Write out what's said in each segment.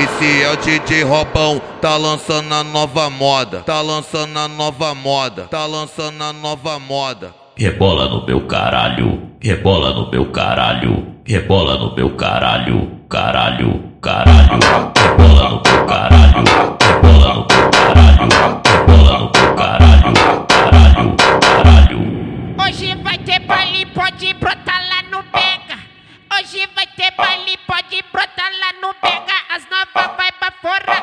Esse é o DJ Robão, tá lançando a nova moda, tá lançando a nova moda, tá lançando a nova moda. Rebola no meu caralho, rebola no meu caralho, rebola no meu caralho, caralho, caralho, rebola no meu caralho, rebola no meu caralho, rebola no meu caralho, caralho, caralho. Hoje vai ter baile, pode brotar lá no Pega. Hoje vai ter baile, pode brotar lá no Pega. As novas vai pra fora,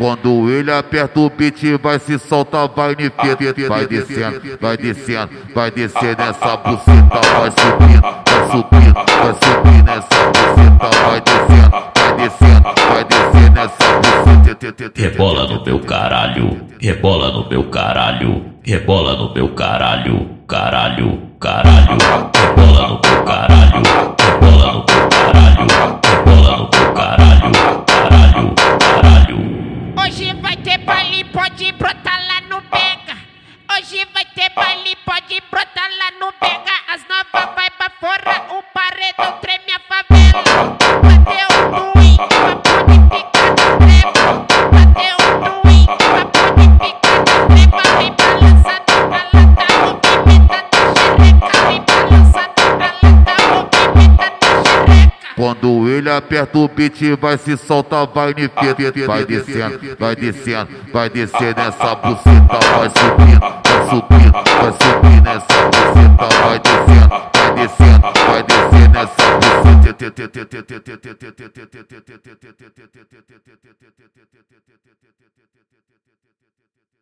Quando ele aperta o beat, vai se soltar, vai ne fita. Vai descendo, vai descendo, vai descendo essa buceta, vai subindo, vai subindo, vai subindo essa buceta, vai descendo, vai descendo, vai descendo essa buceta. Rebola no meu caralho, rebola no meu caralho, rebola no meu caralho, caralho, caralho, pode brotar lá no Pega. Hoje vai ter baile, Quando ele aperta o beat, vai se soltar, vai ne fita. Vai descendo, vai descendo, vai descendo essa buceta, vai subindo, vai subindo, vai subindo essa buceta, vai descendo, vai descendo, vai descendo essa buceta.